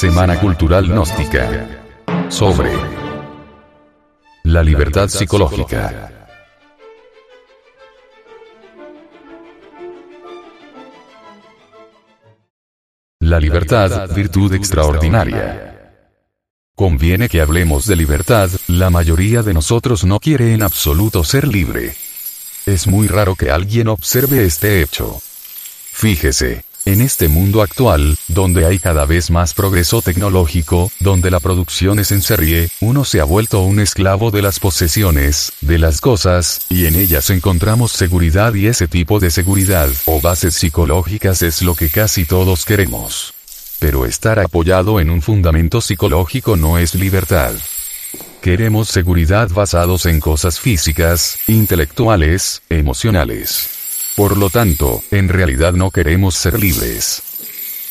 Semana Cultural Gnóstica. Sobre la libertad psicológica. La libertad, virtud extraordinaria. Conviene que hablemos de libertad, la mayoría de nosotros no quiere en absoluto ser libre. Es muy raro que alguien observe este hecho. Fíjese, en este mundo actual, donde hay cada vez más progreso tecnológico, donde la producción es en serie, uno se ha vuelto un esclavo de las posesiones, de las cosas, y en ellas encontramos seguridad y ese tipo de seguridad, o bases psicológicas es lo que casi todos queremos. Pero estar apoyado en un fundamento psicológico no es libertad. Queremos seguridad basados en cosas físicas, intelectuales, emocionales. Por lo tanto, en realidad no queremos ser libres.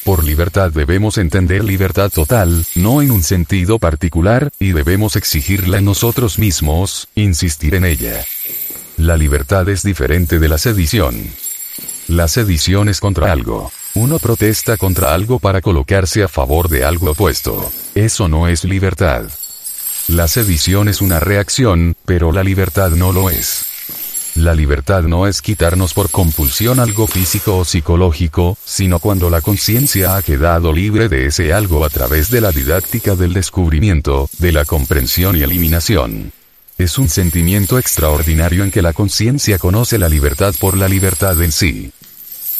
Por libertad debemos entender libertad total, no en un sentido particular, y debemos exigirla en nosotros mismos, insistir en ella. La libertad es diferente de la sedición. La sedición es contra algo. Uno protesta contra algo para colocarse a favor de algo opuesto. Eso no es libertad. La sedición es una reacción, pero la libertad no lo es. La libertad no es quitarnos por compulsión algo físico o psicológico, sino cuando la conciencia ha quedado libre de ese algo a través de la didáctica del descubrimiento, de la comprensión y eliminación. Es un sentimiento extraordinario en que la conciencia conoce la libertad por la libertad en sí.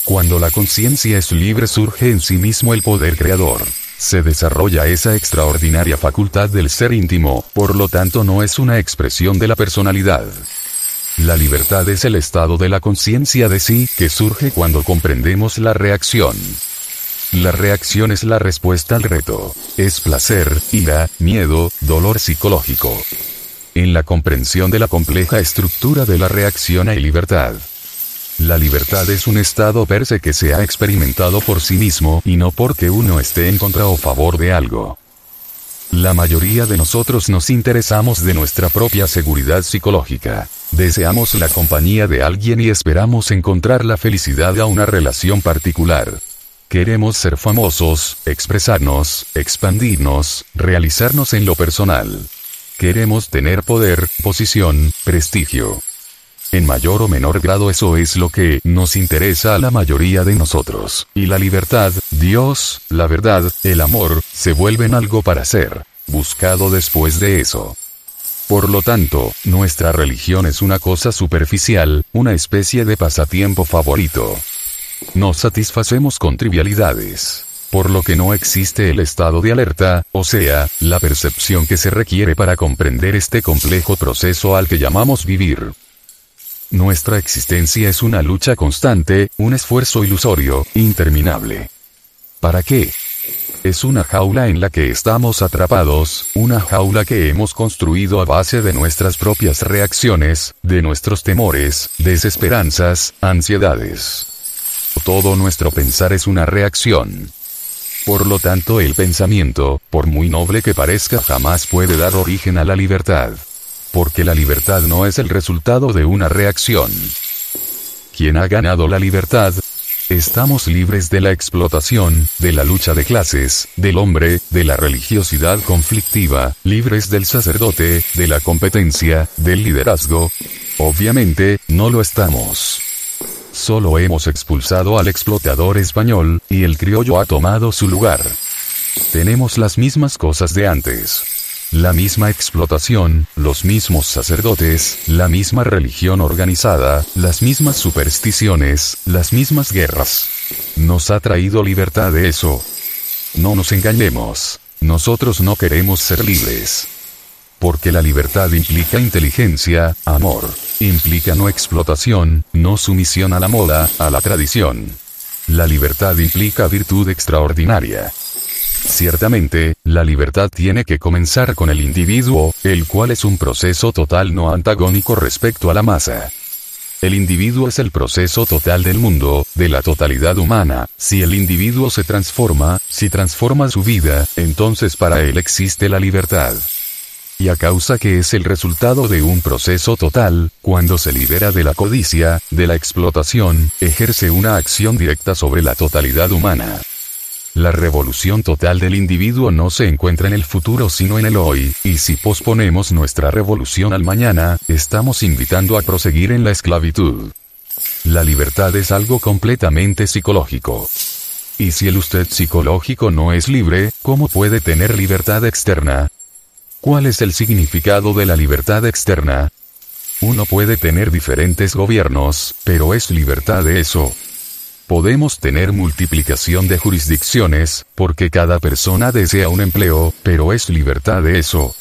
Cuando la conciencia es libre surge en sí mismo el poder creador. Se desarrolla esa extraordinaria facultad del ser íntimo, por lo tanto no es una expresión de la personalidad. La libertad es el estado de la conciencia de sí que surge cuando comprendemos la reacción. La reacción es la respuesta al reto. Es placer, ira, miedo, dolor psicológico. En la comprensión de la compleja estructura de la reacción hay libertad. La libertad es un estado per se que se ha experimentado por sí mismo y no porque uno esté en contra o favor de algo. La mayoría de nosotros nos interesamos de nuestra propia seguridad psicológica. Deseamos la compañía de alguien y esperamos encontrar la felicidad a una relación particular. Queremos ser famosos, expresarnos, expandirnos, realizarnos en lo personal. Queremos tener poder, posición, prestigio. En mayor o menor grado eso es lo que nos interesa a la mayoría de nosotros. Y la libertad, Dios, la verdad, el amor, se vuelven algo para ser buscado después de eso. Por lo tanto, nuestra religión es una cosa superficial, una especie de pasatiempo favorito. Nos satisfacemos con trivialidades. Por lo que no existe el estado de alerta, o sea, la percepción que se requiere para comprender este complejo proceso al que llamamos vivir. Nuestra existencia es una lucha constante, un esfuerzo ilusorio, interminable. ¿Para qué? Es una jaula en la que estamos atrapados, una jaula que hemos construido a base de nuestras propias reacciones, de nuestros temores, desesperanzas, ansiedades. Todo nuestro pensar es una reacción. Por lo tanto el pensamiento, por muy noble que parezca, jamás puede dar origen a la libertad. Porque la libertad no es el resultado de una reacción. Quien ha ganado la libertad, Estamos libres de la explotación, de la lucha de clases, del hombre, de la religiosidad conflictiva, libres del sacerdote, de la competencia, del liderazgo. Obviamente, no lo estamos. Solo hemos expulsado al explotador español, y el criollo ha tomado su lugar. Tenemos las mismas cosas de antes. La misma explotación, los mismos sacerdotes, la misma religión organizada, las mismas supersticiones, las mismas guerras. Nos ha traído libertad de eso. No nos engañemos. Nosotros no queremos ser libres. Porque la libertad implica inteligencia, amor. Implica no explotación, no sumisión a la moda, a la tradición. La libertad implica virtud extraordinaria. Ciertamente, la libertad tiene que comenzar con el individuo, el cual es un proceso total no antagónico respecto a la masa. El individuo es el proceso total del mundo, de la totalidad humana. Si el individuo se transforma, si transforma su vida, entonces para él existe la libertad. Y a causa que es el resultado de un proceso total, cuando se libera de la codicia, de la explotación, ejerce una acción directa sobre la totalidad humana. La revolución total del individuo no se encuentra en el futuro sino en el hoy, y si posponemos nuestra revolución al mañana, estamos invitando a proseguir en la esclavitud. La libertad es algo completamente psicológico. Y si el usted psicológico no es libre, ¿cómo puede tener libertad externa? ¿Cuál es el significado de la libertad externa? Uno puede tener diferentes gobiernos, pero es libertad de eso. Podemos tener multiplicación de jurisdicciones, porque cada persona desea un empleo, pero es libertad de eso.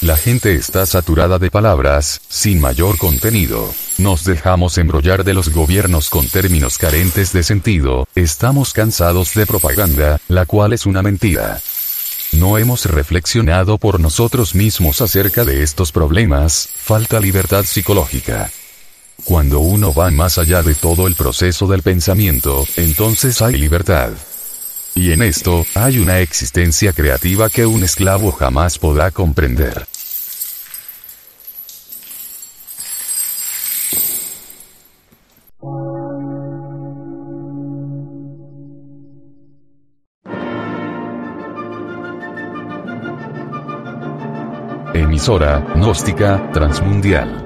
La gente está saturada de palabras, sin mayor contenido. Nos dejamos embrollar de los gobiernos con términos carentes de sentido, estamos cansados de propaganda, la cual es una mentira. No hemos reflexionado por nosotros mismos acerca de estos problemas, falta libertad psicológica. Cuando uno va más allá de todo el proceso del pensamiento, entonces hay libertad. Y en esto, hay una existencia creativa que un esclavo jamás podrá comprender. Emisora, gnóstica, transmundial.